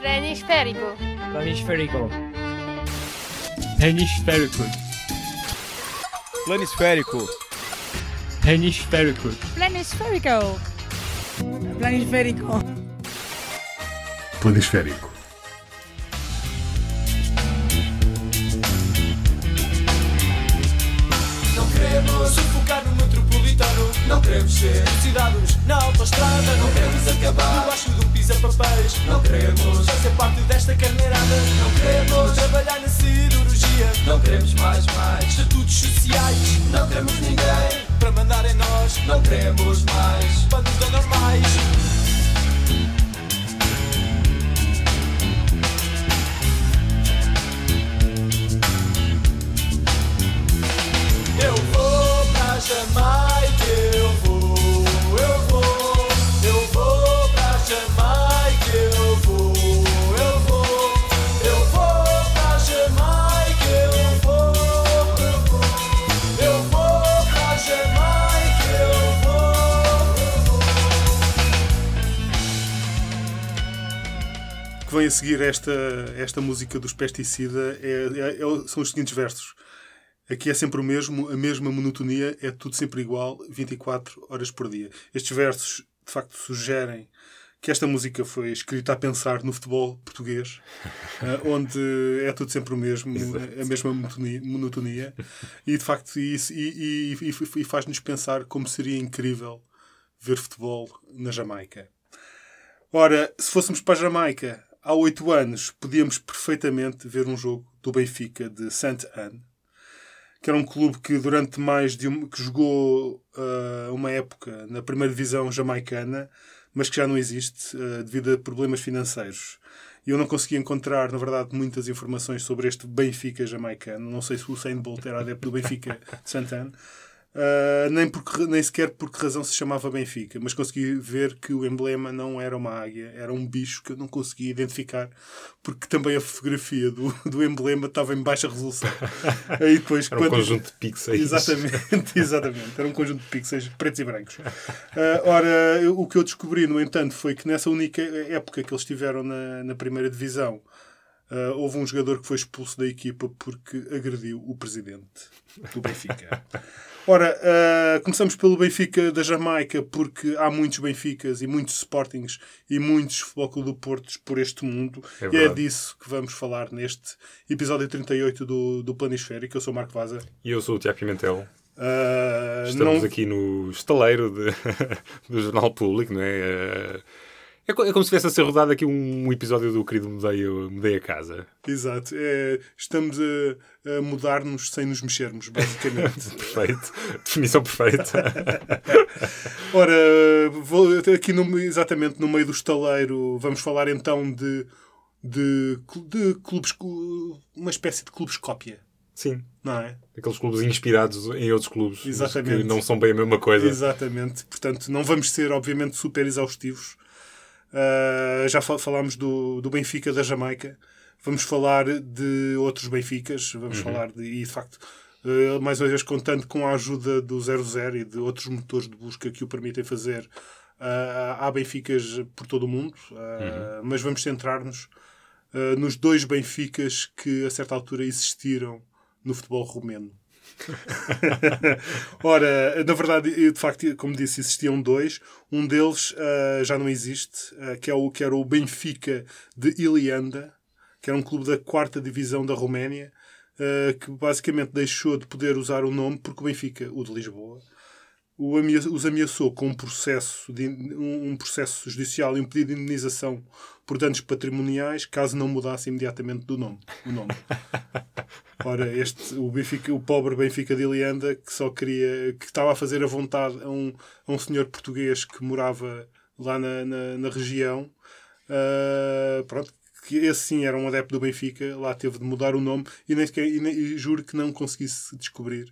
Planisférico. Planisférico. Hemisférico. Planisférico. Hemisférico. Planisférico. Planisférico. Planisférico. Não queremos sufocar no metropolitano. Não queremos ser cidadãos na autostrada. Não queremos acabar debaixo do pisa-papéis. Não queremos fazer parte desta carneirada. Não queremos trabalhar na cirurgia. Não queremos mais, mais estatutos sociais. Não queremos ninguém para mandar em nós. Não queremos mais bandos anormais. A seguir esta, esta música dos pesticida é, é- é- são os seguintes versos. Aqui é sempre o mesmo, a mesma monotonia, é tudo sempre igual, 24 horas por dia. Estes versos, de facto, sugerem que esta música foi escrita a pensar no futebol português, eh, onde é tudo sempre o mesmo, a mesma monotonia, e de facto isso, e, e- e- e faz-nos pensar como seria incrível ver futebol na Jamaica. Ora, se fôssemos para a Jamaica há oito anos, podíamos perfeitamente ver um jogo do Benfica de St. Anne, que era um clube que durante mais de um, que jogou ah, uma época na primeira divisão jamaicana, mas que já não existe ah, devido a problemas financeiros. E eu não consegui encontrar, na verdade, muitas informações sobre este Benfica jamaicano. Não sei se o Usain Bolt era adepto do Benfica de St. Uh, nem, porque, nem sequer por que razão se chamava Benfica, mas consegui ver que o emblema não era uma águia, era um bicho que eu não conseguia identificar, porque também a fotografia do, do emblema estava em baixa resolução. Aí depois, Era um conjunto de pixels. Exatamente, exatamente. Era um conjunto de pixels pretos e brancos. Ah, ora, eu- o que eu descobri, no entanto, foi que nessa única época que eles estiveram na, na primeira divisão, ah, houve um jogador que foi expulso da equipa porque agrediu o presidente do Benfica. Ora, ah, começamos pelo Benfica da Jamaica, porque há muitos Benficas e muitos Sportings e muitos Futebol Clube do Portos por este mundo. É e é disso que vamos falar neste episódio 38 do, do Planisférico. Eu sou o Marco Vaza. E eu sou o Tiago Pimentel. Ah, Estamos não- aqui no estaleiro de- do Jornal Público, não é? Eh, É, é como se estivesse a ser rodado aqui um episódio do querido Mudei, Mudei a Casa. Exato. É, estamos a, a mudar-nos sem nos mexermos, basicamente. Perfeito. Definição perfeita. Ora, vou aqui no- exatamente no meio do estaleiro, vamos falar então de, de, de clubes, uma espécie de clubes cópia, Sim. não é? Aqueles clubes inspirados em outros clubes. Que não são bem a mesma coisa. Exatamente. Portanto, não vamos ser, obviamente, super exaustivos. Ah, já fal- falámos do, do Benfica da Jamaica. Vamos falar de outros Benficas. Vamos falar de. E, de facto, ah, mais uma vez, contando com a ajuda do 00 e de outros motores de busca que o permitem fazer, ah, há Benficas por todo o mundo. Ah, Mas vamos centrar-nos nos dois Benficas que, a certa altura, existiram no futebol romeno. Ora, na verdade, de facto, como disse, existiam dois. Um deles ah, já não existe, ah, que, é o, que era o Benfica de Ilianda, que era um clube da quarta divisão da Roménia, ah, que basicamente deixou de poder usar o nome porque o Benfica, o de Lisboa, os ameaçou com um processo, de, um processo judicial e um pedido de indenização por danos patrimoniais caso não mudasse imediatamente do nome, o nome. Ora, este, o, Benfica, o pobre Benfica de Ilianda, que só queria, que estava a fazer a vontade a um, a um senhor português que morava lá na, na, na região, ah, pronto, que esse sim era um adepto do Benfica, lá teve de mudar o nome e, nem sequer, e, nem- e juro que não conseguisse descobrir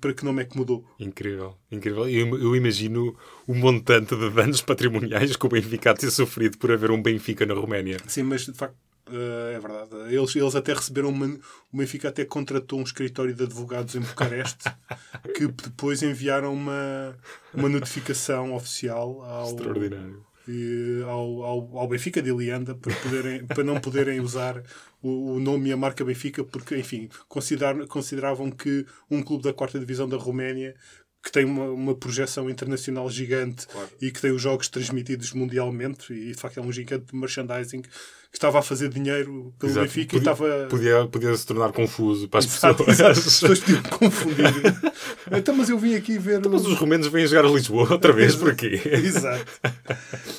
para que nome é que mudou. Incrível, incrível. Eu, eu imagino o montante de danos patrimoniais que o Benfica de ter sofrido por haver um Benfica na Roménia. Sim, mas de facto eh, é verdade. Eles, eles até receberam uma, o Benfica até contratou um escritório de advogados em Bucareste que depois enviaram uma, uma notificação oficial ao, Extraordinário. E ao, ao, ao Benfica de Ilianda para, poderem, para não poderem usar o, o nome e a marca Benfica, porque, enfim, considerar, consideravam que um clube da quarta divisão da Roménia que tem uma, uma projeção internacional gigante e que tem os jogos transmitidos mundialmente e de facto é um gigante de merchandising que estava a fazer dinheiro pelo Exato. Benfica podia, e estava podia, podia se tornar confuso para as Exato, pessoas. As pessoas podiam confundir. então, mas eu vim aqui ver. Mas os romenos vêm jogar a Lisboa outra vez, por aqui. Exato.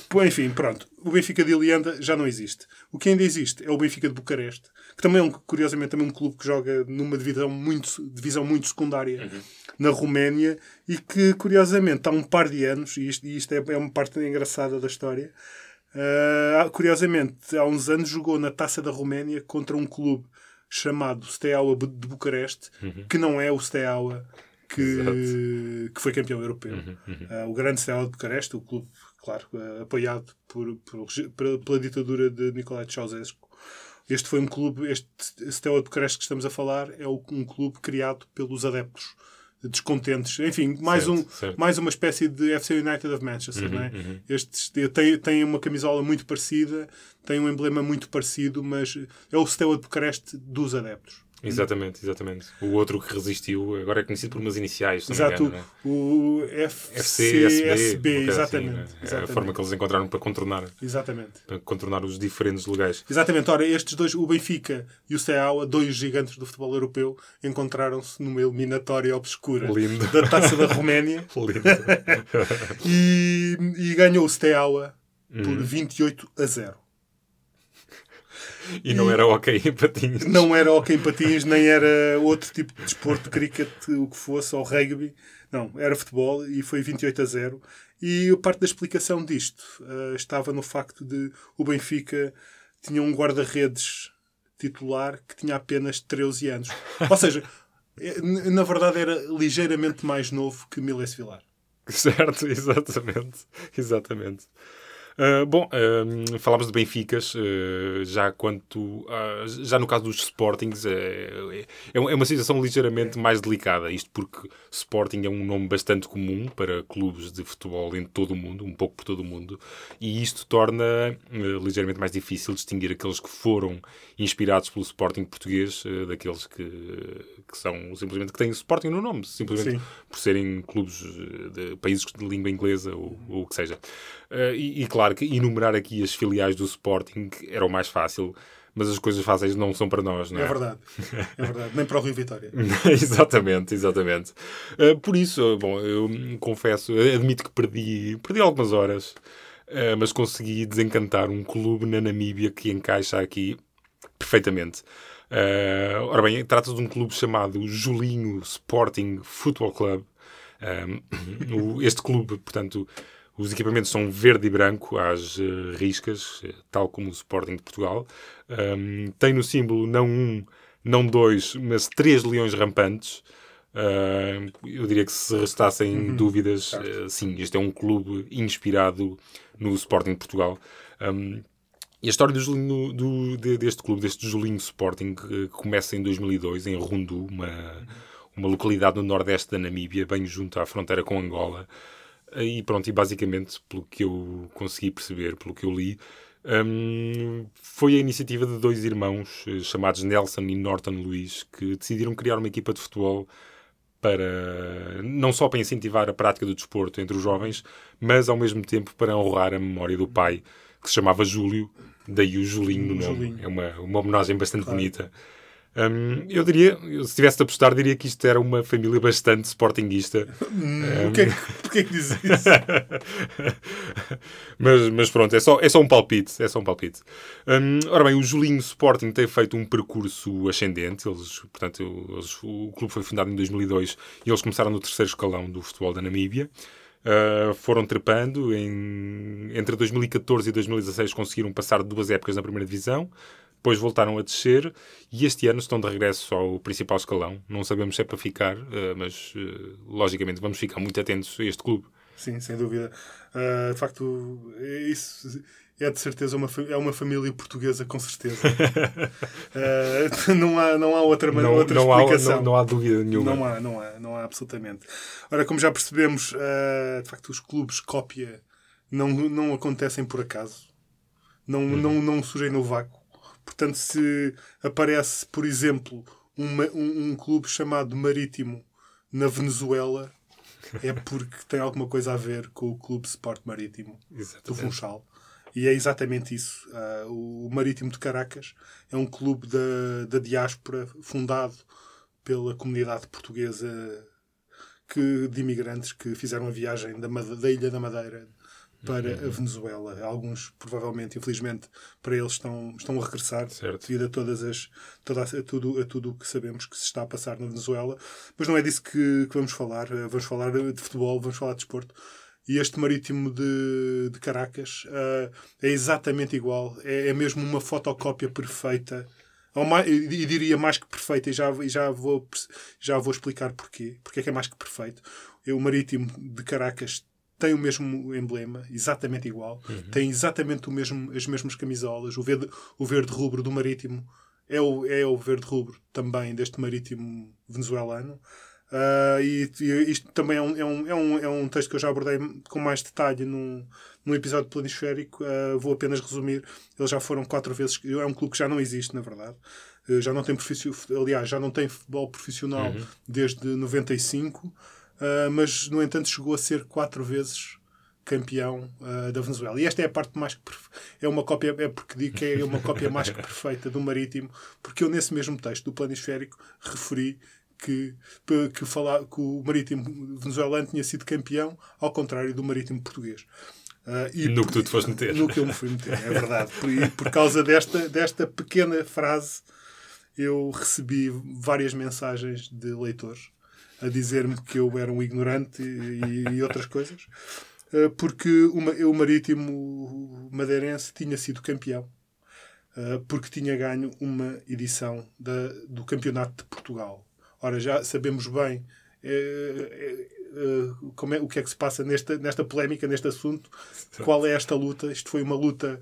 Pô, enfim, pronto. O Benfica de Ilianda já não existe. O que ainda existe é o Benfica de Bucareste, que também é, um, curiosamente, também um clube que joga numa divisão muito, divisão muito secundária na Roménia e que, curiosamente, há um par de anos, e isto, e isto é, é uma parte engraçada da história, ah, curiosamente, há uns anos jogou na Taça da Roménia contra um clube chamado Steaua de Bucareste, que não é o Steaua que, que foi campeão europeu. Ah, o grande Steaua de Bucareste, o clube, claro, ah, apoiado por, por, pela, pela ditadura de Nicolae Ceausescu. Este foi um clube, este Steaua de Bucareste que estamos a falar, é um clube criado pelos adeptos descontentes. Enfim, mais, Certo, um, certo. mais uma espécie de FC United of Manchester, não é? Estes tem, tem uma camisola muito parecida, tem um emblema muito parecido, mas é o Steaua de Bucareste dos adeptos. Exatamente, exatamente. O outro que resistiu agora é conhecido por umas iniciais, Exato, engano, é? o FC, FCSB, SB, uma coisa assim, exatamente, não é? A exatamente. forma que eles encontraram para contornar, Exatamente. para contornar os diferentes legais. Exatamente, ora, estes dois, o Benfica e o Steaua, dois gigantes do futebol europeu, encontraram-se numa eliminatória obscura Lindo. da Taça da Roménia e, e ganhou o Steaua Uhum. por 28 a 0. E não era ok em patins. Não era hockey em patins, nem era outro tipo de desporto, cricket, o que fosse, ou rugby. Não, era futebol e foi 28 a 0. E parte da explicação disto eh, estava no facto de o Benfica tinha um guarda-redes titular que tinha apenas 13 anos. Ou seja, eh, na verdade era ligeiramente mais novo que Miles Vilar. Certo, exatamente. Exatamente. Ah, bom, ah, falámos de Benficas, ah, já quanto. já no caso dos Sportings, é, é uma situação ligeiramente mais delicada. Isto porque Sporting é um nome bastante comum para clubes de futebol em todo o mundo, um pouco por todo o mundo, e isto torna ligeiramente mais difícil distinguir aqueles que foram inspirados pelo Sporting português daqueles que, que são simplesmente que têm Sporting no nome, simplesmente Sim. por serem clubes eh, de países de língua inglesa ou, ou o que seja. Eh, e, e claro que enumerar aqui as filiais do Sporting era o mais fácil, mas as coisas fáceis não são para nós, não é? É verdade. É verdade. Nem para o Rio Vitória. exatamente, exatamente. Eh, por isso, bom, eu confesso, admito que perdi, perdi algumas horas, eh, mas consegui desencantar um clube na Namíbia que encaixa aqui perfeitamente. Eh, ora bem, trata-se de um clube chamado Julinho Sporting Football Club. Um, este clube, portanto, os equipamentos são verde e branco às eh, riscas, eh, tal como o Sporting de Portugal. Um, tem no símbolo não um, não dois, mas três leões rampantes. Uh, eu diria que se restassem dúvidas, uh, sim, este é um clube inspirado no Sporting de Portugal. Um, e a história do Julinho- do- de- deste clube, deste Julinho Sporting, eh, começa em 2002, em Rundu, uma, uma localidade no nordeste da Namíbia, bem junto à fronteira com Angola. E pronto, e basicamente, pelo que eu consegui perceber, pelo que eu li, hum, foi a iniciativa de dois irmãos eh, chamados Nelson e Norton Luiz que decidiram criar uma equipa de futebol para não só para incentivar a prática do desporto entre os jovens, mas ao mesmo tempo para honrar a memória do pai, que se chamava Júlio, daí o Julinho no nome. É uma, uma homenagem bastante bonita. Hum, eu diria, se tivesse de apostar, diria que isto era uma família bastante sportinguista. Que é que, porquê que diz isso? mas, mas pronto, é só, é só um palpite. É só um palpite. Hum, ora bem, o Julinho Sporting tem feito um percurso ascendente. Eles, portanto, eles- o clube foi fundado em 2002 e eles começaram no terceiro escalão do futebol da Namíbia. Uh, foram trepando. Em, entre 2014 e 2016 conseguiram passar duas épocas na primeira divisão. Depois voltaram a descer e este ano estão de regresso ao principal escalão. Não sabemos se é para ficar, uh, mas uh, logicamente vamos ficar muito atentos a este clube. Sim, sem dúvida. Ah, de facto, isso é de certeza uma, é uma família portuguesa, com certeza. Ah, não, há, não há outra, Não, outra não, há, explicação. não, não há dúvida nenhuma. Não há, não há, não há absolutamente. Ora, como já percebemos, ah, de facto, os clubes cópia não, não acontecem por acaso, não, não, não surgem no vácuo. Portanto, se aparece, por exemplo, uma, um, um clube chamado Marítimo na Venezuela, é porque tem alguma coisa a ver com o Clube Sport Marítimo do Exatamente. Funchal. E é exatamente isso. Ah, o Marítimo de Caracas é um clube da, da diáspora fundado pela comunidade portuguesa que, de imigrantes que fizeram a viagem da, da Ilha da Madeira para a Venezuela. Alguns, provavelmente, infelizmente, para eles estão, estão a regressar Certo. devido a todas as toda a, tudo a tudo o que sabemos que se está a passar na Venezuela. Mas não é disso que, que vamos falar. Eh, Vamos falar de futebol, vamos falar de desporto. E este marítimo de, de Caracas eh, é exatamente igual. É, é mesmo uma fotocópia perfeita. E diria mais que perfeita, e já, já, vou, já vou explicar porquê. Porque é que é mais que perfeito. É O marítimo de Caracas tem o mesmo emblema, exatamente igual. Tem exatamente o mesmo, as mesmas camisolas. O verde, o verde rubro do marítimo é o, é o verde rubro também deste marítimo venezuelano. Ah, e, e isto também é um, é, um, é, um, é um texto que eu já abordei com mais detalhe num, num episódio planisférico. Ah, vou apenas resumir. Eles já foram quatro vezes. É um clube que já não existe, na verdade. Ah, já não tem profissio- aliás, já não tem futebol profissional desde 95. Ah, mas, no entanto, chegou a ser quatro vezes campeão ah, da Venezuela. E esta é a parte mais é uma cópia, é porque digo que é uma cópia mais que perfeita do Marítimo, porque eu nesse mesmo texto do planisférico referi que, que, falar, que o Marítimo venezuelano tinha sido campeão, ao contrário do Marítimo português. Ah, e No que tu te foste meter. No que eu me fui meter, é verdade. Por, e por causa desta, desta pequena frase, eu recebi várias mensagens de leitores a dizer-me que eu era um ignorante e, e outras coisas, eh, porque o, o Marítimo Madeirense tinha sido campeão, eh, porque tinha ganho uma edição da, do Campeonato de Portugal. Ora, já sabemos bem eh, eh, como é, o que é que se passa nesta, nesta polémica, neste assunto, qual é esta luta. Isto foi uma luta,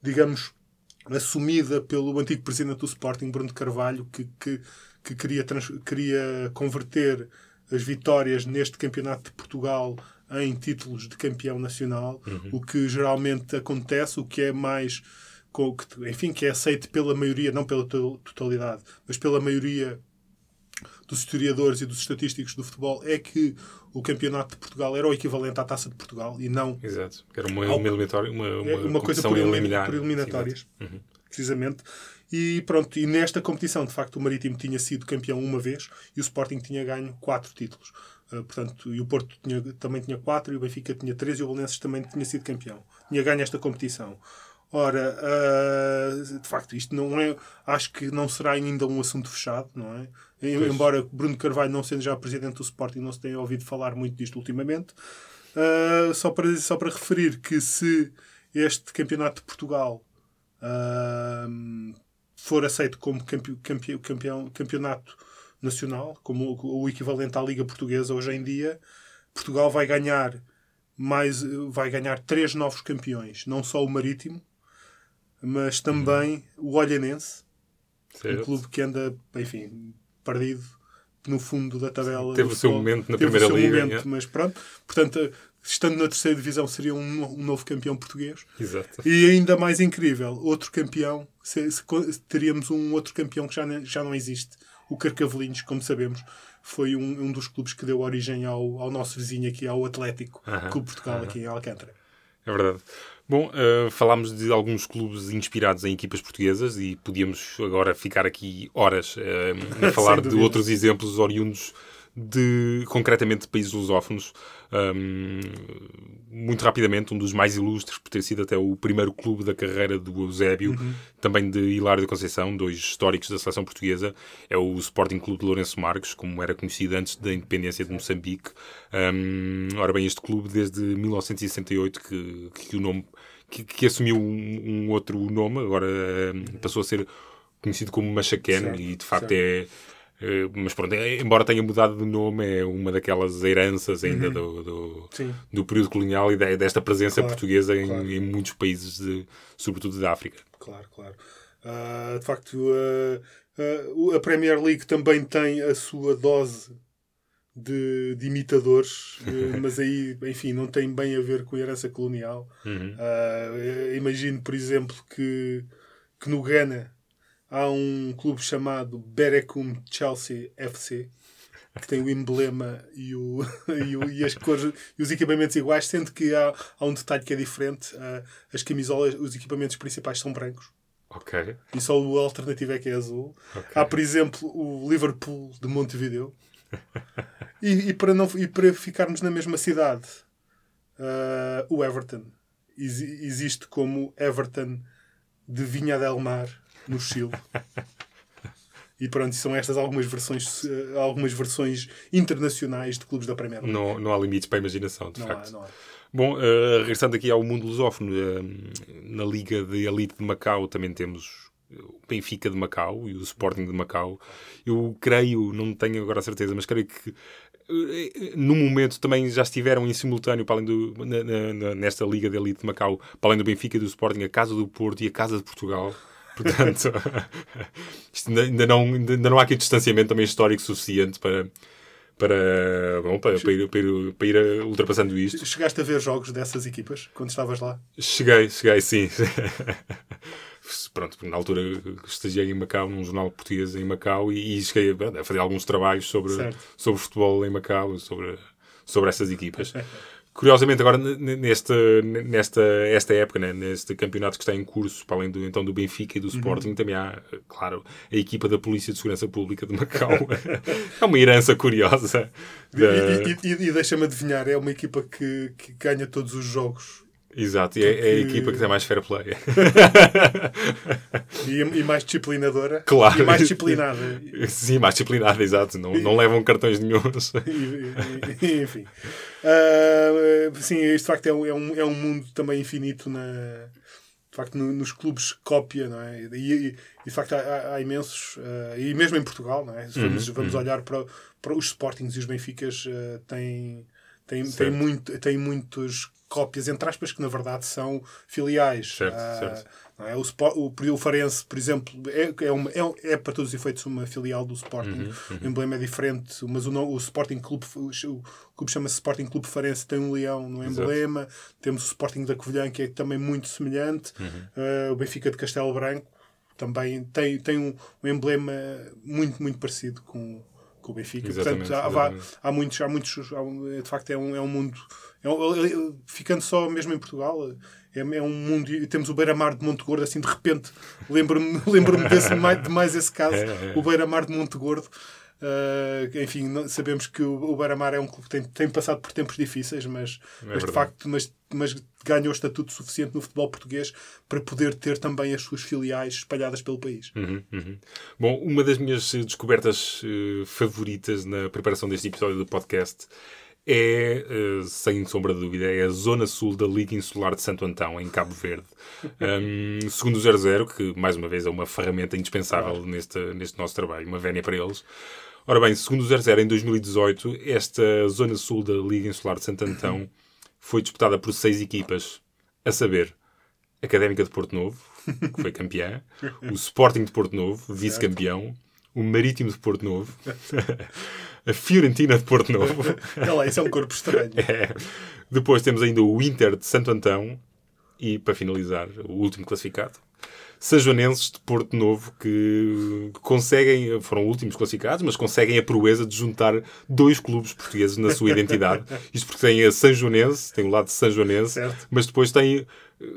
digamos, assumida pelo antigo presidente do Sporting, Bruno de Carvalho, que, que, que queria, trans- queria converter as vitórias neste campeonato de Portugal em títulos de campeão nacional, o que geralmente acontece, o que é mais, enfim, que é aceito pela maioria, não pela to- totalidade, mas pela maioria dos historiadores e dos estatísticos do futebol, é que o campeonato de Portugal era o equivalente à Taça de Portugal e não Exato. Era uma, Ao- uma, eliminatória, uma, uma, é coisa por, elimina- eliminar. por eliminatórias. Uhum. precisamente. E pronto, e nesta competição, de facto, o Marítimo tinha sido campeão uma vez e o Sporting tinha ganho quatro títulos. Uh, portanto, e o Porto tinha- também tinha quatro, e o Benfica tinha três, e o Belenenses também tinha sido campeão. Tinha ganho esta competição. Ora, uh, de facto, isto não é. Acho que não será ainda um assunto fechado, não é? Pois. Embora Bruno Carvalho, não sendo já presidente do Sporting, não se tenha ouvido falar muito disto ultimamente. Uh, só, para, só para referir que se este campeonato de Portugal uh, for aceito como campe, campe, campeão, campeonato nacional, como o, o equivalente à Liga Portuguesa hoje em dia, Portugal vai ganhar mais vai ganhar três novos campeões, não só o Marítimo, mas também o Olhanense, um Certo. clube que anda, enfim, perdido no fundo da tabela. Teve o seu momento na Teve o Primeira seu Liga, momento, é. mas pronto. Portanto, estando na terceira divisão, seria um, um novo campeão português. Exato. E ainda mais incrível, outro campeão, se- se teríamos um outro campeão que já, já não existe, o Carcavelinhos, como sabemos, foi um, um dos clubes que deu origem ao, ao nosso vizinho aqui, ao Atlético Aham, Clube Portugal, aham. aqui em Alcântara. É verdade. Bom, eh, falámos de alguns clubes inspirados em equipas portuguesas e podíamos agora ficar aqui horas eh, a falar de outros exemplos oriundos de, concretamente, de países lusófonos. Um, muito rapidamente, um dos mais ilustres, por ter sido até o primeiro clube da carreira do Eusébio, também de Hilário da Conceição, dois históricos da seleção portuguesa, é o Sporting Clube de Lourenço Marques, como era conhecido antes da independência de Moçambique. Um, ora bem, este clube, desde 1968, que, que o nome que, que assumiu um, um outro nome, agora um, passou a ser conhecido como Certo, e de facto certo. é eh, mas pronto, é- embora tenha mudado de nome, é uma daquelas heranças ainda do, do, Sim. do período colonial e de- desta presença Claro, portuguesa em, claro. em muitos países, de, sobretudo da África. Claro, claro. Ah, de facto, ah, ah, a Premier League também tem a sua dose de, de imitadores, eh, mas aí, enfim, não tem bem a ver com a herança colonial. Uhum. Uh, imagino, por exemplo, que, que no Ghana há um clube chamado Berekum Chelsea FC que tem o emblema e, o, e, o, e as cores e os equipamentos iguais, sendo que há, há um detalhe que é diferente. Uh, as camisolas, os equipamentos principais são brancos. Ok. E só o alternativo é que é azul. Ok. Há, por exemplo, o Liverpool de Montevideo. E, e, para não, e para ficarmos na mesma cidade, uh, o Everton Ex- existe como Everton de Vinha del Mar, no Chile. E pronto, são estas algumas versões, algumas versões internacionais de clubes da Premier League. Não, não há limites para a imaginação, de Não facto. há, não há. Bom, eh, regressando aqui ao mundo lusófono, eh, na Liga de Elite de Macau também temos o Benfica de Macau e o Sporting de Macau. Eu creio, não tenho agora a certeza, mas creio que eh, no momento também já estiveram em simultâneo, para além do, na- na- nesta Liga de Elite de Macau, para além do Benfica e do Sporting, a Casa do Porto e a Casa de Portugal. Portanto, ainda, ainda não, ainda não há aqui distanciamento também histórico suficiente para, para, bom, para, para ir, para, ir, para ir ultrapassando isto. Chegaste a ver jogos dessas equipas quando estavas lá? Cheguei, cheguei, sim. Pronto, na altura estagiei em Macau, num jornal português em Macau, e, e cheguei a, a fazer alguns trabalhos sobre, Certo. sobre futebol em Macau, sobre, sobre essas equipas. Curiosamente, agora nesta, nesta esta época, né, neste campeonato que está em curso, para além do, então, do Benfica e do Sporting, também há, claro, a equipa da Polícia de Segurança Pública de Macau. é uma herança curiosa. E, e- e- e deixa-me adivinhar, é uma equipa que, que ganha todos os jogos Exato, e é, é a equipa que tem mais fair play. e, e mais disciplinadora Claro. e mais disciplinada. Sim, mais disciplinada, exato. Não, não levam cartões nenhums. E- enfim. Ah, sim, isto de facto é um, é, um, é um mundo também infinito na, de facto, no- nos clubes cópia, não é? E, e- de facto há, há- imensos, ah, e mesmo em Portugal, não é? Vamos, vamos olhar para, para os Sportings e os Benficas, ah, têm, têm, têm, muito, têm muitos cópias, entre aspas, que na verdade são filiais. Certo, Ah, certo. é? o, o, o Farense, por exemplo, é, é, uma, é, é para todos os efeitos uma filial do Sporting. O emblema é diferente, mas o, o Sporting Clube, o, clube chama-se Sporting Clube Farense, tem um leão no Exato. emblema. Temos o Sporting da Covilhã, que é também muito semelhante. Uh, o Benfica de Castelo Branco também tem, tem um, um emblema muito, muito parecido com, com o Benfica. Exatamente, Portanto, há, há- há muitos, há muitos há de facto, é um, é um mundo. É é- ficando só mesmo em Portugal, é, é um mundo. Temos o Beira-Mar de Monte Gordo, assim de repente, lembro-me lembro desse, de mais esse caso, É, é. o Beira-Mar de Monte Gordo. Uh, enfim, sabemos que o, o Beira-Mar é um clube que tem, tem passado por tempos difíceis, mas, mas de facto mas, mas ganhou estatuto suficiente no futebol português para poder ter também as suas filiais espalhadas pelo país. Uhum, uhum. Bom, uma das minhas descobertas eh, favoritas na preparação deste episódio do podcast é, eh, sem sombra de dúvida, é a zona sul da Liga Insular de Santo Antão, em Cabo Verde. Um, segundo o 00, que mais uma vez é uma ferramenta indispensável neste, neste nosso trabalho, uma vénia para eles. Ora bem, segundo o 00, em 2018, esta zona sul da Liga Insular de Santo Antão foi disputada por seis equipas, a saber, Académica de Porto Novo, que foi campeã, o Sporting de Porto Novo, vice-campeão, o Marítimo de Porto Novo, a Fiorentina de Porto Novo. Olha lá, isso é um corpo estranho. É. Depois temos ainda o Inter de Santo Antão e, para finalizar, o último classificado, Sajonenses de Porto Novo, que conseguem, foram últimos classificados, mas conseguem a proeza de juntar dois clubes portugueses na sua identidade. Isto porque tem a Sanjonense, tem o lado de Sanjonense, mas depois tem,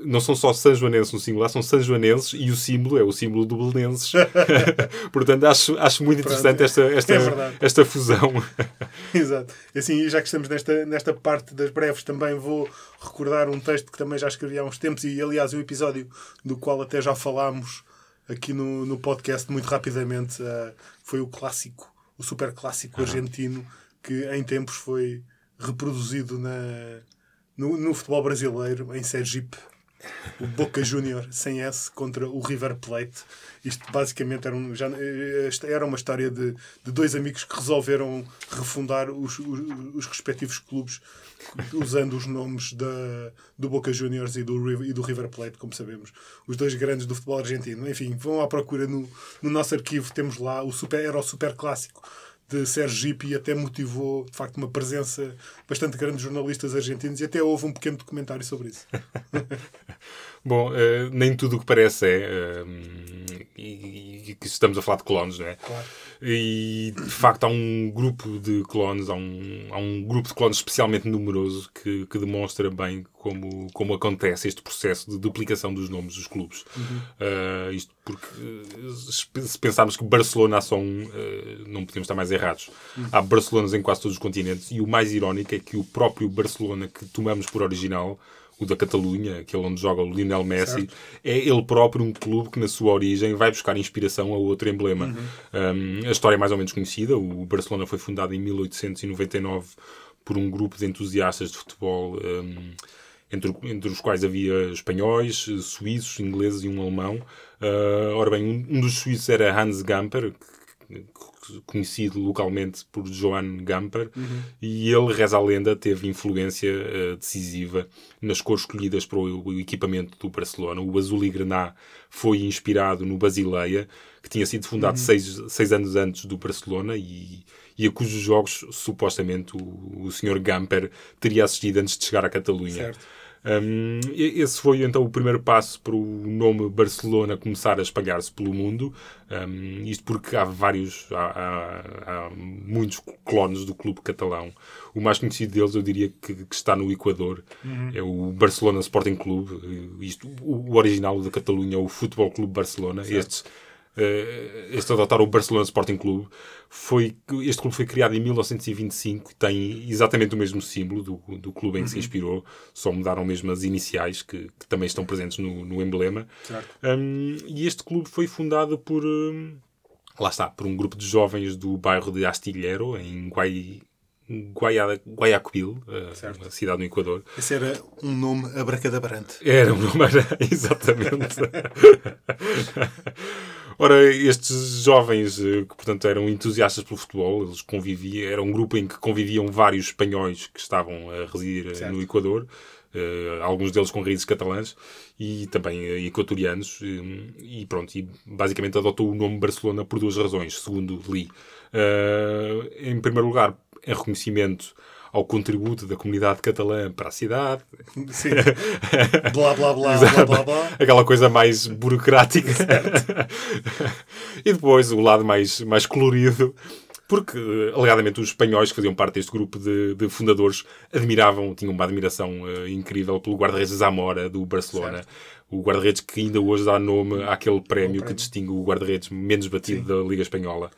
não são só Sanjoanenses no singular, são Sanjoanenses e o símbolo é o símbolo do Belenenses. Portanto, acho, acho muito interessante Pronto, esta, esta, é esta fusão. Exato. E assim, já que estamos nesta, nesta parte das breves, também vou recordar um texto que também já escrevi há uns tempos e, aliás, um episódio do qual até já falámos aqui no, no podcast muito rapidamente. eh, foi o clássico, o super clássico argentino que em tempos foi reproduzido na, no, no futebol brasileiro, em Sergipe. O Boca Júnior sem S contra o River Plate. Isto basicamente era, um, já, era uma história de, de dois amigos que resolveram refundar os, os, os respectivos clubes usando os nomes da, do Boca Juniors e do, River- e do River Plate, como sabemos. Os dois grandes do futebol argentino. Enfim, vão à procura no, no nosso arquivo. Temos lá o super, era o super clássico de Sergipe e até motivou, de facto, uma presença bastante grande de jornalistas argentinos e até houve um pequeno documentário sobre isso. Bom, uh, nem tudo o que parece é. Uh, e, e, estamos a falar de clones, não é? Claro. E de facto há um grupo de clones, há um, há um grupo de clones especialmente numeroso que, que demonstra bem como, como acontece este processo de duplicação dos nomes dos clubes. Uhum. Uh, isto porque se pensarmos que Barcelona há só um, não podemos estar mais errados. Uhum. Há Barcelonas em quase todos os continentes e o mais irónico é que o próprio Barcelona que tomamos por original o da Catalunha, aquele onde joga o Lionel Messi, certo. é ele próprio um clube que, na sua origem, vai buscar inspiração a outro emblema. Uhum. Um, a história é mais ou menos conhecida. O Barcelona foi fundado em 1899 por um grupo de entusiastas de futebol, um, entre, entre, os quais havia espanhóis, suíços, ingleses e um alemão. Uh, ora bem, um, um, dos suíços era Hans Gamper, que, conhecido localmente por Joan Gamper, uhum. e ele, reza a lenda, teve influência uh, decisiva nas cores escolhidas para o, o, equipamento do Barcelona. O azul e grená foi inspirado no Basileia, que tinha sido fundado uhum. seis, seis anos antes do Barcelona e, e a cujos jogos, supostamente, o, o Sr. Gamper teria assistido antes de chegar à Catalunha. Certo. Um, esse foi então o primeiro passo para o nome Barcelona começar a espalhar-se pelo mundo. Um, isto porque há vários, há, há, há, muitos clones do clube catalão. O mais conhecido deles, eu diria que, que está no Equador, uhum. é o Barcelona Sporting Clube. Isto, o, o original da Catalunha é o Futebol Clube Barcelona. Certo. Estes este adotaram o Barcelona Sporting Clube. Foi, este clube foi criado em 1925 e tem exatamente o mesmo símbolo do, do clube em que uhum. se inspirou, só mudaram mesmo as iniciais que, que também estão presentes no, no emblema. Um, e este clube foi fundado por, um, lá está, por um grupo de jovens do bairro de Astillero, em Guay, Guaya, Guayaquil, uh, uma cidade no Equador. Esse era um nome abracadabrante. Era um nome, exatamente. Ora, estes jovens, eh, que portanto eram entusiastas pelo futebol, eles conviviam, era um grupo em que conviviam vários espanhóis que estavam a residir eh, certo. no Equador, uh, alguns deles com raízes catalãs e também equatorianos, e, pronto, e basicamente adotou o nome Barcelona por duas razões, segundo li. Em primeiro lugar, em reconhecimento ao contributo da comunidade catalã para a cidade. Sim. blá, blá, blá, blá, blá, blá. Aquela coisa mais burocrática. e depois o lado mais, mais colorido porque, alegadamente, os espanhóis que faziam parte deste grupo de, de fundadores admiravam, tinham uma admiração uh, incrível pelo guarda-redes Zamora do Barcelona. Certo. O guarda-redes que ainda hoje dá nome àquele prémio, prémio. que distingue o guarda-redes menos batido Sim. da Liga Espanhola.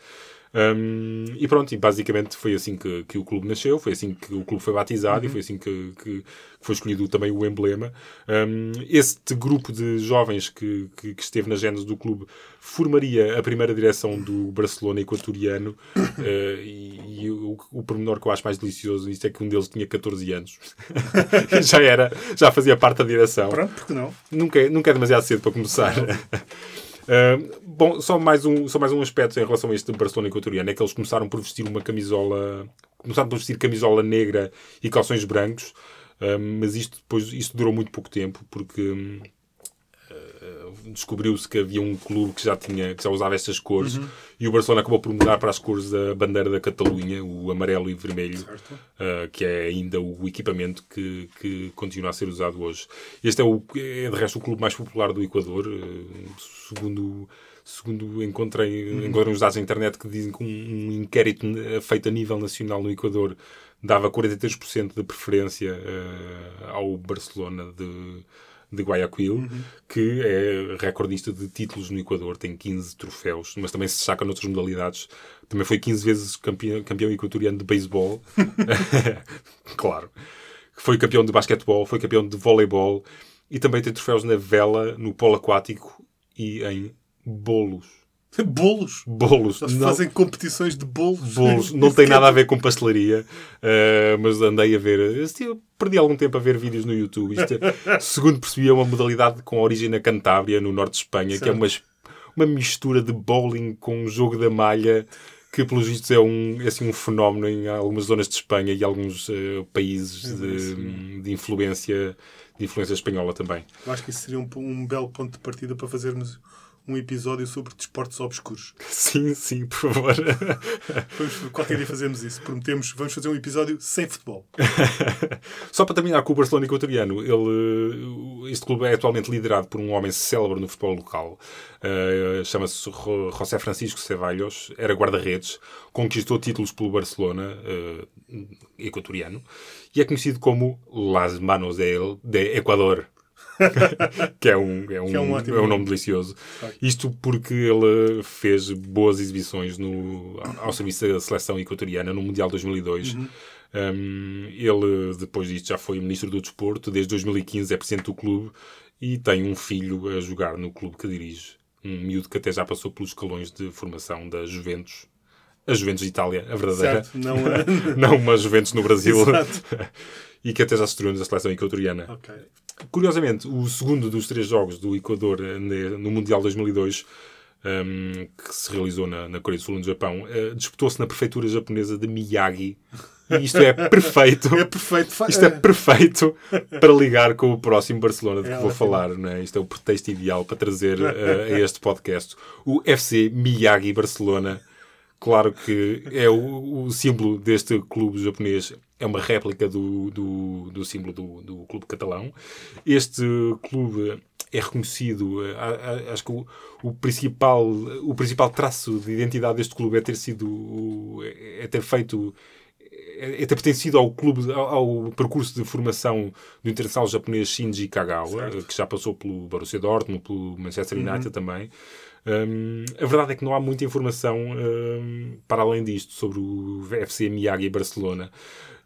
Um, e pronto, e basicamente foi assim que, que o clube nasceu, foi assim que o clube foi batizado uhum. e foi assim que, que, foi escolhido também o emblema. Um, este grupo de jovens que, que, que, esteve na gênese do clube formaria a primeira direção do Barcelona equatoriano uh, e, e o, o pormenor que eu acho mais delicioso nisto é que um deles tinha 14 anos. já era, já fazia parte da direção. Pronto, porque não? Nunca, é, nunca é demasiado cedo para começar. Bom, só mais, um, só mais um aspecto em relação a este Barcelona equatoriano é que eles começaram por vestir uma camisola, começaram por vestir camisola negra e calções brancos, mas isto depois isto durou muito pouco tempo porque uh, descobriu-se que havia um clube que já tinha que já usava estas cores uhum. e o Barcelona acabou por mudar para as cores da bandeira da Catalunha, o amarelo e vermelho, uh, que é ainda o equipamento que, que continua a ser usado hoje. Este é, o, é de resto o clube mais popular do Equador, uh, segundo segundo encontrei, uhum. encontrei uns dados na internet que dizem que um, um, inquérito feito a nível nacional no Equador dava 43% de preferência uh, ao Barcelona de de Guayaquil, uhum. que é recordista de títulos no Equador, tem 15 troféus, mas também se saca noutras modalidades. Também foi 15 vezes campeão, campeão equatoriano de beisebol. claro. Foi campeão de basquetebol, foi campeão de voleibol e também tem troféus na vela, no polo aquático e em bolos. Bolos? Bolos. Eles não, fazem competições de bolos. Bolos. Não tem nada a ver com pastelaria, uh, mas andei a ver. Eu perdi algum tempo a ver vídeos no YouTube. Isto, segundo percebi, é uma modalidade com origem na Cantábria, no norte de Espanha, certo. que é uma, uma mistura de bowling com um jogo da malha que pelos vistos é um, é assim, um fenómeno em algumas zonas de Espanha e alguns uh, países é de, de, influência de influência espanhola também. Eu acho que isso seria um, um belo ponto de partida para fazermos um episódio sobre desportos obscuros. Sim, sim, por favor. Vamos, qualquer dia fazemos isso. Prometemos, vamos fazer um episódio sem futebol. Só para terminar com o Barcelona equatoriano, ele, este clube é atualmente liderado por um homem célebre no futebol local. Uh, Chama-se José Francisco Ceballos, era guarda-redes, conquistou títulos pelo Barcelona uh, equatoriano e é conhecido como Las Manos de, de Equador. que é um, é um, Que é um é um nome delicioso. Isto porque ele fez boas exibições no, ao serviço da seleção equatoriana no Mundial 2002. Uhum. Um, ele, depois disto, já foi ministro do Desporto. Desde 2015 é presidente do clube e tem um filho a jogar no clube que dirige. Um miúdo que até já passou pelos escalões de formação da Juventus. A Juventus de Itália, a verdadeira. Certo? Não é? Não uma Juventus no Brasil. Exato. e que até já se estreou na seleção equatoriana. Ok. Curiosamente, o segundo dos três jogos do Equador eh, no Mundial 2002, ehm, que se realizou na, na Coreia do Sul e no Japão, eh, disputou-se na prefeitura japonesa de Miyagi. E isto é perfeito. É perfeito. Isto é perfeito para ligar com o próximo Barcelona de que É vou ótimo. falar. Não é? Isto é o pretexto ideal para trazer eh, a este podcast o FC Miyagi Barcelona. Claro que é o, o símbolo deste clube japonês, é uma réplica do, do, do símbolo do, do clube catalão. Este clube é reconhecido, eh, acho que o, o principal, o principal traço de identidade deste clube é ter sido, o- é ter feito é é ter pertencido ao clube, ao, ao percurso de formação do internacional japonês Shinji Kagawa, que já passou pelo Borussia Dortmund, pelo Manchester United também. Hum, a verdade é que não há muita informação hum, para além disto sobre o FC Miyagi Barcelona.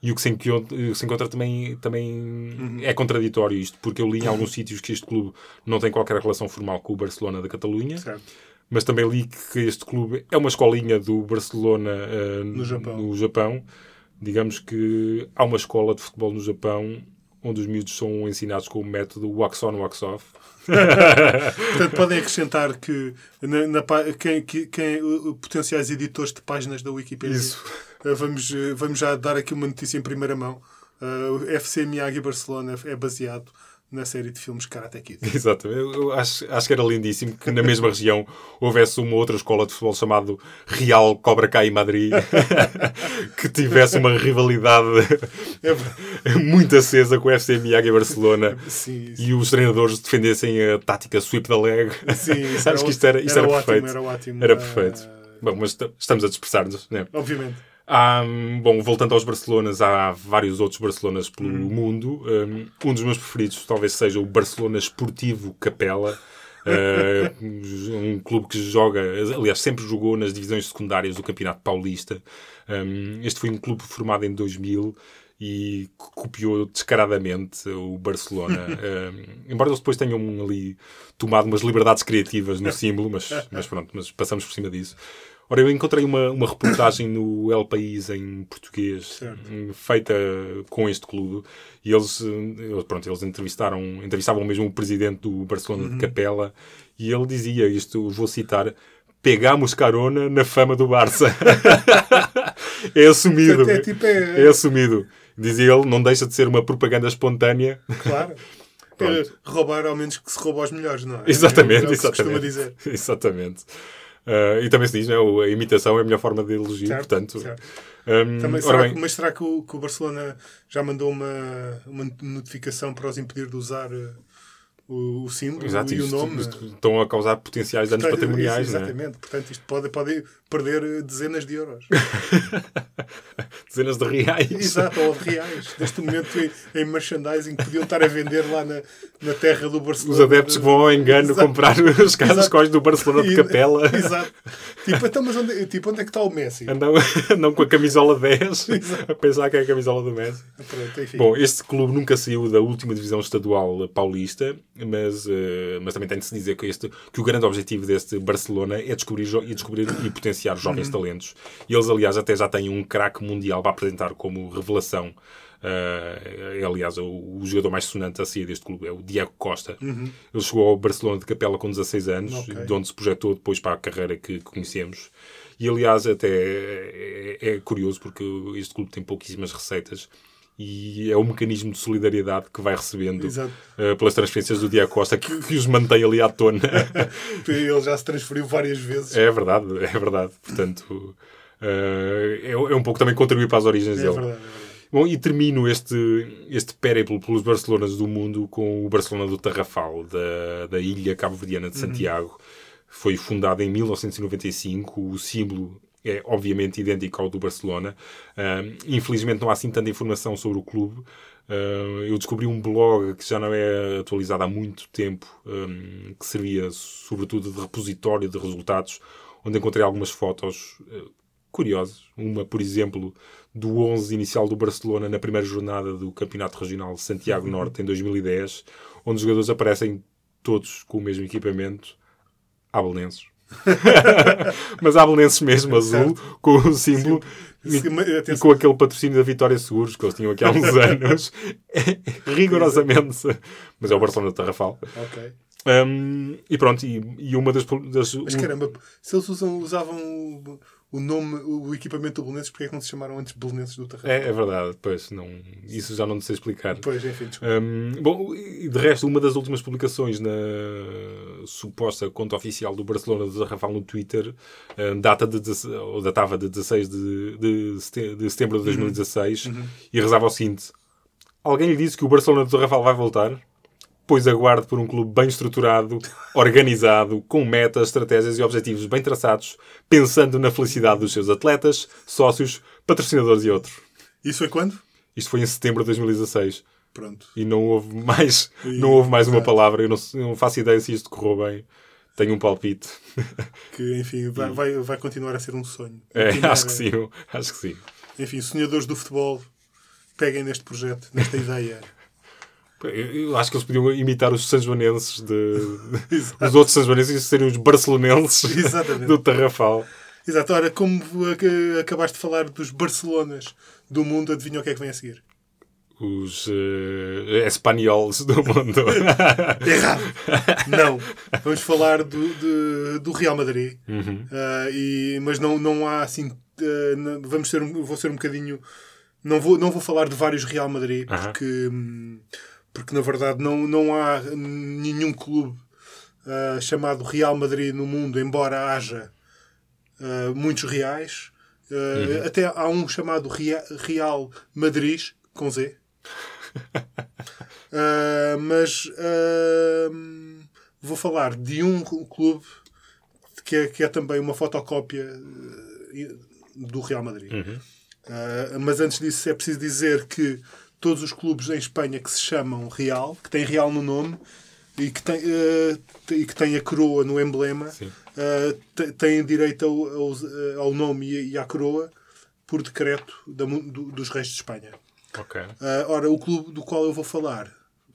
E o que se encontra, se encontra também, também é contraditório isto, porque eu li em alguns sítios que este clube não tem qualquer relação formal com o Barcelona da Catalunha Certo. mas também li que este clube é uma escolinha do Barcelona eh, No Japão. no Japão. Digamos que há uma escola de futebol no Japão onde os miúdos são ensinados com o método wax on, wax off. Portanto, podem acrescentar que na, na quem, que- quem- potenciais editores de páginas da Wikipedia. Isso. Uh, Vamos, uh, vamos já dar aqui uma notícia em primeira mão. Uh, o FC Miyagi Barcelona é baseado na série de filmes Karate Kid. Exato. Eu, acho, acho que era lindíssimo que na mesma região houvesse uma outra escola de futebol chamado Real Cobra Kai Madrid que tivesse uma rivalidade muito acesa com o FC Miyagi Barcelona Sim, isso. e os treinadores defendessem a tática sweep da leg. Sim, Acho que isto era, isto era, ótimo, perfeito. Era ótimo. Era Uh, perfeito. Bom, mas esta- estamos a dispersar-nos, né? Obviamente. Hum, bom, voltando aos Barcelonas, há vários outros Barcelonas pelo mundo. Um, um dos meus preferidos talvez seja o Barcelona Esportivo Capela. Uh, um clube que joga, aliás, sempre jogou nas divisões secundárias do Campeonato Paulista. Um, este foi um clube formado em 2000 e co- copiou descaradamente o Barcelona. Um, embora eles depois tenham ali tomado umas liberdades criativas no símbolo, mas, mas pronto, mas passamos por cima disso. Ora, eu encontrei uma, uma reportagem no El País em português Certo. hum, feita com este clube e eles, hum, eles, pronto, eles entrevistaram, entrevistavam mesmo o presidente do Barcelona de Capela e ele dizia isto, vou citar, pegamos carona na fama do Barça. é assumido. Portanto, é tipo, é- é assumido. Dizia ele, não deixa de ser uma propaganda espontânea. Claro. Pronto. É, roubar ao menos que se rouba aos melhores, não é? Exatamente, é o que se costuma exatamente. dizer. Exatamente. Ah, e também se diz, né, a imitação é a melhor forma de elogio, Certo, portanto. certo. hum, Também, ora será bem, que- mas será que o, que o Barcelona já mandou uma, uma notificação para os impedir de usar uh, o, o símbolo exato, e o nome? isto estão a causar potenciais danos patrimoniais, isso, é? Exatamente. Portanto, isto pode, pode perder uh, dezenas de euros. Dezenas de reais. Exato, ou de reais. Neste momento em, em merchandising podiam estar a vender lá na, na terra do Barcelona. Os adeptos que vão ao engano Exato. comprar os casas Exato. cós do Barcelona de Capela. Exato. Tipo, então, mas onde, tipo, onde é que está o Messi? Andam, andam com a camisola 10 a pensar que é a camisola do Messi. Pronto. Bom, este clube nunca saiu da última divisão estadual paulista, mas, eh, mas também tem de se dizer que, este, que o grande objetivo deste Barcelona é descobrir, e descobrir e potenciar jovens talentos. E eles, aliás, até já têm um craque mundial para apresentar como revelação. É, aliás, o, o jogador mais sonante a sair deste clube é o Diego Costa. Ele chegou ao Barcelona de Capela com 16 anos, Ok. de onde se projetou depois para a carreira que conhecemos. E aliás, até é, é curioso porque este clube tem pouquíssimas receitas e é o mecanismo de solidariedade que vai recebendo uh, pelas transferências do Diego Costa que, que os mantém ali à tona. Ele já se transferiu várias vezes. é verdade, é verdade. Portanto, uh, é, é um pouco também contribuir para as origens É dele. verdade, é verdade. Bom, e termino este, este périplo pelos Barcelonas do mundo com o Barcelona do Tarrafal, da, da ilha cabo-verdiana de Santiago. Foi fundado em 1995. O símbolo é obviamente idêntico ao do Barcelona. Ah, infelizmente não há assim tanta informação sobre o clube. Ah, eu descobri um blog que já não é atualizado há muito tempo, ah, que servia sobretudo de repositório de resultados, onde encontrei algumas fotos ah, curiosas. Uma, por exemplo, do 11 inicial do Barcelona na primeira jornada do Campeonato Regional Santiago Norte em 2010, onde os jogadores aparecem todos com o mesmo equipamento, abelnenses. Mas abelnenses mesmo, azul, com o símbolo Sim, e com aquele patrocínio da Vitória Seguros que eles tinham aqui há uns anos. É rigorosamente. Mas é o Barcelona Tarrafal. Ok. Um, e pronto, e, e uma das. das Mas caramba, se eles usavam o, nome, o equipamento do Belenenses, porque é que não se chamaram antes Belenenses do Tarrafal? é, é verdade, pois, não, isso já não sei explicar. Pois, enfim, desculpa. Um, bom, e de resto, uma das últimas publicações na suposta conta oficial do Barcelona do Rafael no Twitter um, data de, ou datava de 16 de, de, de setembro de 2016 e rezava o seguinte: Alguém lhe disse que o Barcelona do Rafael vai voltar? Pois aguarde por um clube bem estruturado, organizado, com metas, estratégias e objetivos bem traçados, pensando na felicidade dos seus atletas, sócios, patrocinadores e outros. Isso foi quando? Isto foi em setembro de 2016 Pronto. e não houve mais, E- não houve mais uma exato. palavra. Eu não, não faço ideia se isto correu bem. Tenho um palpite. Que, enfim, vai, vai, vai continuar a ser um sonho. É, acho que sim, acho que sim. Enfim, sonhadores do futebol, peguem neste projeto, nesta ideia. Eu, acho que eles podiam imitar os sanjoanenses de, os outros sanjoanenses e serem os barcelonenses Exatamente. do Tarrafal. Exato. Ora, como ac- acabaste de falar dos Barcelonas do mundo, adivinha o que é que vem a seguir? Os uh, espanhóis do mundo. Errado! Não. Vamos falar do, de- do Real Madrid. Uhum. Ah, e, mas não, não há assim. não- vamos ser, vou ser um bocadinho. Não vou, não vou falar de vários Real Madrid, porque, hum, porque na verdade não, não há nenhum clube ah, chamado Real Madrid no mundo, embora haja ah, muitos reais. Ah, Até há um chamado Ria- Real Madrid, com Z. Mas vou falar de um clube que é, que é também uma fotocópia do Real Madrid. Ah, mas antes disso é preciso dizer que todos os clubes em Espanha que se chamam Real, que têm Real no nome e que têm, eh, e que têm a coroa no emblema, eh, te- têm direito ao, ao- ao nome e à coroa por decreto da do- dos reis de Espanha. ok. Ah, ora, o clube do qual eu vou falar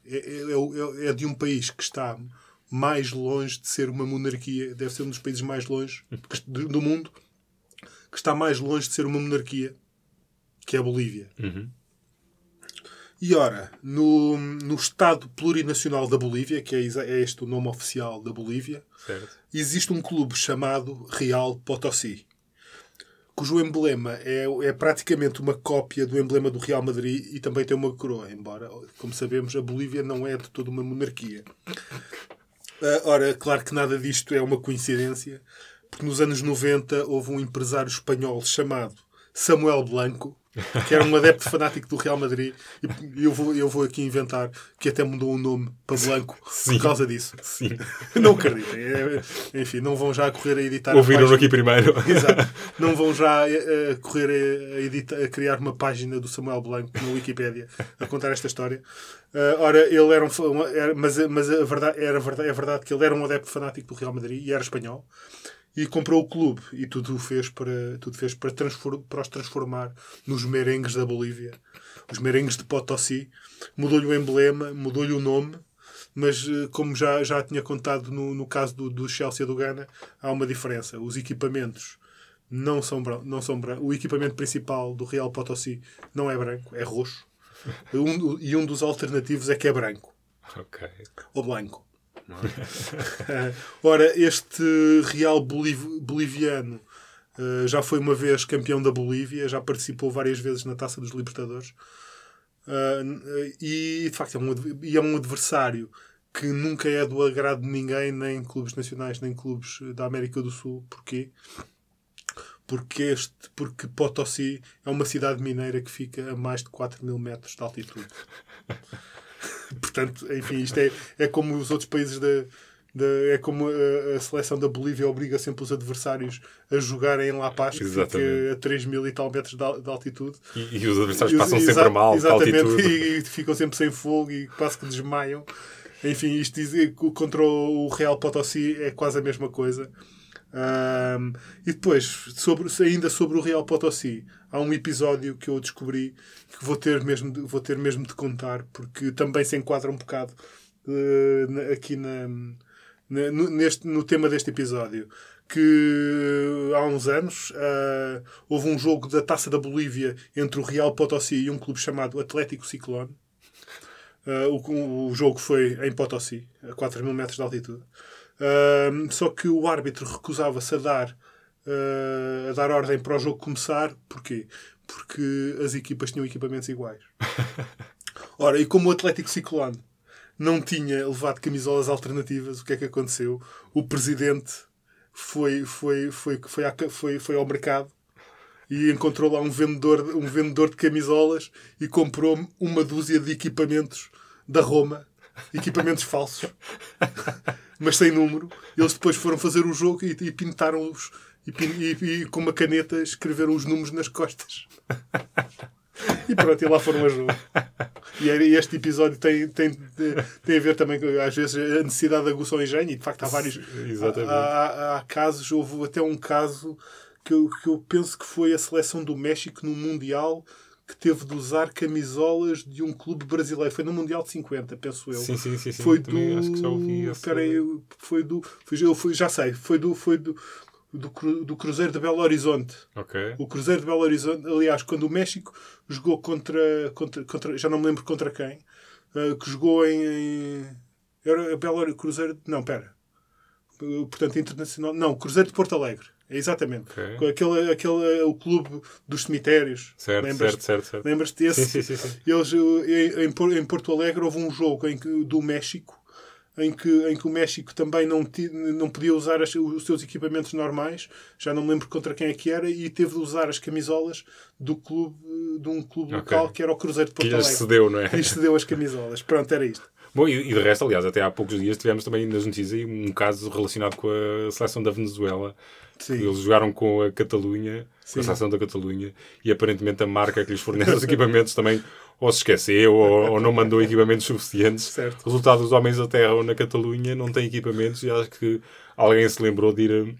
é, é- é o- é de um país que está mais longe de ser uma monarquia, deve ser um dos países mais longe do do mundo, que está mais longe de ser uma monarquia, que é a Bolívia. Uhum. E ora, no, no Estado Plurinacional da Bolívia, que é, é este o nome oficial da Bolívia, Certo. existe um clube chamado Real Potosí, cujo emblema é, é praticamente uma cópia do emblema do Real Madrid e também tem uma coroa, embora, como sabemos, a Bolívia não é de toda uma monarquia. Ah, ora, claro que nada disto é uma coincidência, porque nos anos 90 houve um empresário espanhol chamado Samuel Blanco, que era um adepto fanático do Real Madrid, e eu vou, eu vou aqui inventar que até mudou o nome para Blanco Sim. por causa disso. Sim. Não acreditem. É- enfim, não vão já correr a editar. a Ouviram página. aqui primeiro. Exato. Não vão já eh, eh, correr a, a editar, a criar uma página do Samuel Blanco na Wikipédia a contar esta história. Ah, ora, ele era um. era- mas mas a verdade, era verdade, é verdade que ele era um adepto fanático do Real Madrid e era espanhol. E comprou o clube e tudo fez para, tudo fez para, para os transformar nos merengues da Bolívia. Os merengues de Potosí. Mudou-lhe o emblema, mudou-lhe o nome. Mas, eh, como já, já tinha contado no, no caso do, do Chelsea do Ghana, há uma diferença. Os equipamentos não são, não são brancos. O equipamento principal do Real Potosí não é branco, é roxo. Um- e um dos alternativos é que é branco. ok. Ou blanco. Eh, Ora, este Real Boliv- Boliviano eh, já foi uma vez campeão da Bolívia, já participou várias vezes na Taça dos Libertadores. Ah, e de facto é um, é um adversário que nunca é do agrado de ninguém, nem clubes nacionais, nem clubes da América do Sul. Porquê? Porque, este, porque Potosí é uma cidade mineira que fica a mais de 4 mil metros de altitude. Portanto, enfim, isto é, é como os outros países da. da- é como a, a seleção da Bolívia obriga sempre os adversários a jogarem em La Paz, que fica Exatamente. a 3 mil e tal metros de, de altitude. E, e os adversários os- passam exa- sempre mal, Exatamente, altitude. e, e ficam sempre sem fogo e quase que desmaiam. Enfim, isto dizer que contra o Real Potosí é quase a mesma coisa. Ahm, e depois, sobre, ainda sobre o Real Potosí, há um episódio que eu descobri que vou ter mesmo de, vou ter mesmo de contar, porque também se enquadra um bocado na- aqui na, na- no, neste, no tema deste episódio. Que há uns anos ah, houve um jogo da Taça da Bolívia entre o Real Potosí e um clube chamado Atlético Ciclone. Uh, o, o jogo foi em Potosí, a 4 mil metros de altitude. Só que o árbitro recusava-se a dar, uh, a dar ordem para o jogo começar. Porquê? Porque as equipas tinham equipamentos iguais. Ora, e como o Atlético Ciclone não tinha levado camisolas alternativas, o que é que aconteceu? O presidente foi, foi, foi, foi, à- foi, foi ao mercado e encontrou lá um vendedor, um vendedor de camisolas e comprou uma dúzia de equipamentos da Roma, equipamentos falsos, mas sem número. Eles depois foram fazer o jogo e, e pintaram-os e, e- e com uma caneta escreveram os números nas costas. E pronto, e lá foram a jogo. E este episódio tem, tem, tem a ver também com, às vezes, a necessidade de aguçar o engenho. E de facto há vários. Exatamente. Há, há- há casos, houve até um caso que eu, que eu penso que foi a seleção do México no Mundial que teve de usar camisolas de um clube brasileiro. Foi no Mundial de 50, penso eu. Sim, sim, sim. sim. Foi Também do. acho que já ouvi Espera aí, foi do. Foi, eu já sei, foi do. Foi do do, Cru- do Cruzeiro de Belo Horizonte. Ok. O Cruzeiro de Belo Horizonte, aliás, quando o México jogou contra, contra, contra já não me lembro contra quem, eh, que jogou em, em era Belo Horizonte, Cruzeiro, não, pera. Eh, Portanto, internacional, não, Cruzeiro de Porto Alegre. É exatamente. Ok. Com Aquele, aquele, o clube dos cemitérios. Certo, Lembras-te? certo, certo, certo. Lembras-te desse? Sim, sim, sim. Eles, eh, em, em Por- em Porto Alegre houve um jogo em do México em que, em que o México também não, não podia usar as- os seus equipamentos normais, já não me lembro contra quem é que era, e teve de usar as camisolas do clube, de um clube Ok. local que era o Cruzeiro de Que Porto lhes Alegre. cedeu, não é? Que lhes cedeu as camisolas. Pronto, era isto. Bom, e, e de resto, aliás, até há poucos dias tivemos também nas notícias um caso relacionado com a seleção da Venezuela. Sim. Eles jogaram com a Catalunha, com a seleção da Catalunha, e aparentemente a marca que lhes fornece os equipamentos também ou se esqueceu ou, ou não mandou equipamentos suficientes. Certo. Resultado, os homens aterram na Catalunha, não têm equipamentos e acho que alguém se lembrou de ir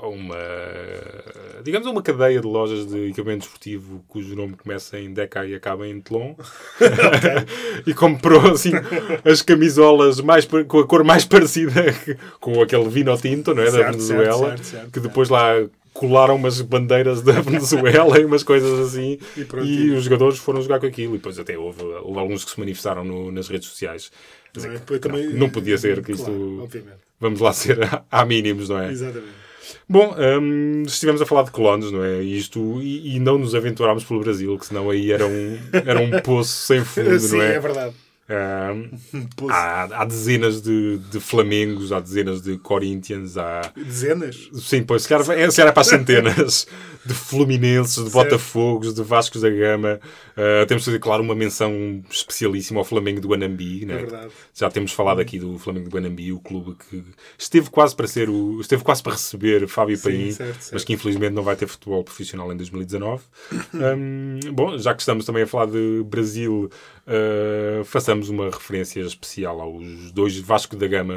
a uma, digamos, uma cadeia de lojas de equipamento esportivo cujo nome começa em Deca e acaba em Tlon e comprou assim as camisolas mais, com a cor mais parecida com aquele vino tinto, não é? da Certo, Venezuela, certo, que depois lá colaram umas bandeiras da Venezuela e umas coisas assim E pronto, e os jogadores foram jogar com aquilo e depois até houve, houve alguns que se manifestaram no- nas redes sociais Não é? que Depois também- não, não podia ser que Claro, isto obviamente. vamos lá ser há mínimos, não é? Exatamente. Bom, hum, estivemos a falar de colonos, não é? E Isto, e, e não nos aventurámos pelo Brasil, que senão aí era um, era um poço sem fundo, Sim, não é é? verdade. Poço. há, há dezenas de, de Flamengos, há dezenas de Corinthians, há. Dezenas? Sim, pois, se calhar, é, se calhar é para as centenas de Fluminenses, de Botafogos, de Vascos da Gama. Uh, temos de fazer, claro, uma menção especialíssima ao Flamengo do Guanambi. Né? É. Já temos falado aqui do Flamengo do Guanambi, o clube que esteve quase para ser o, esteve quase para receber Fábio Sim, Paim, certo, certo. mas que infelizmente não vai ter futebol profissional em 2019. Hum, bom, já que estamos também a falar de Brasil, uh, façamos uma referência especial aos dois Vasco da Gama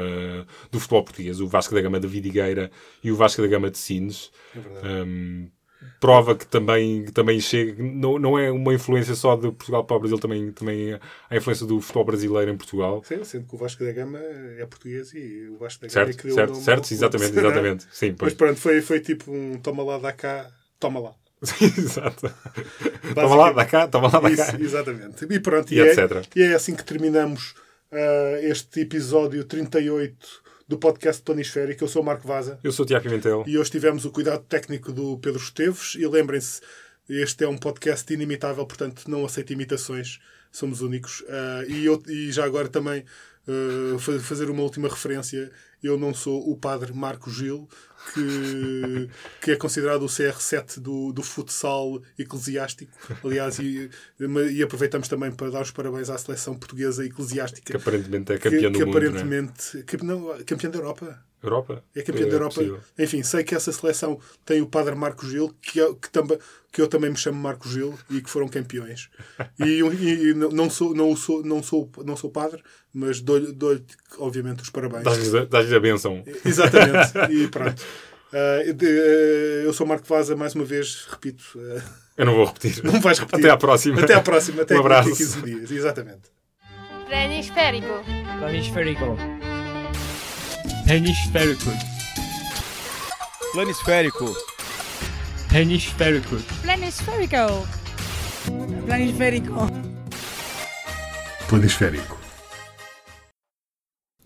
do futebol português, o Vasco da Gama de Vidigueira e o Vasco da Gama de Sines. É verdade. Hum, prova que também, que também chega, não, não é uma influência só de Portugal para o Brasil, também, também há a influência do futebol brasileiro em Portugal. Sim, sendo que o Vasco da Gama é português e o Vasco da Gama é Certo, que deu o certo, certo, exatamente, é? exatamente. Sim, Mas pois. pronto, foi, foi tipo um toma lá, dá cá, toma lá. Exato. Toma lá, dá cá, toma lá, dá cá. Isso, exatamente. E pronto, E e, é, e é assim que terminamos ah, este episódio 38 do podcast Planisférico. Eu sou o Marco Vaza Eu sou o Tiago Pimentel. e hoje tivemos o cuidado técnico do Pedro Esteves. E lembrem-se, Este é um podcast inimitável, portanto não aceito imitações, somos únicos. Ah, e, eu, e já agora também fa- fazer uma última referência. Eu não sou o padre Marco Gil, que, que é considerado o CR7 do, do futsal eclesiástico. Aliás, e, e aproveitamos também para dar os parabéns à seleção portuguesa eclesiástica. Que aparentemente é que, campeão que do mundo. não é? aparentemente. que- não, campeão da Europa. Europa? É campeão da Europa. Enfim, sei que essa seleção tem o padre Marco Gil, que, é- que, tamba, que eu também me chamo Marco Gil e que foram campeões. E, e- e não, sou, não, sou, não, sou, não sou padre, mas dou-lhe, dou-lhe, obviamente, os parabéns. Dás-lhes a benção. Exatamente. E pronto. De- eh, eu sou Marco Vaza, mais uma vez, repito. eh, Eu não vou repetir. não vais repetir. Até à próxima. Até à próxima. Até Um abraço. daqui a 15 dias. Exatamente. Planisférico. Planisférico. Hemisférico. Planisférico. Hemisférico. Planisférico. Planisférico. Planisférico.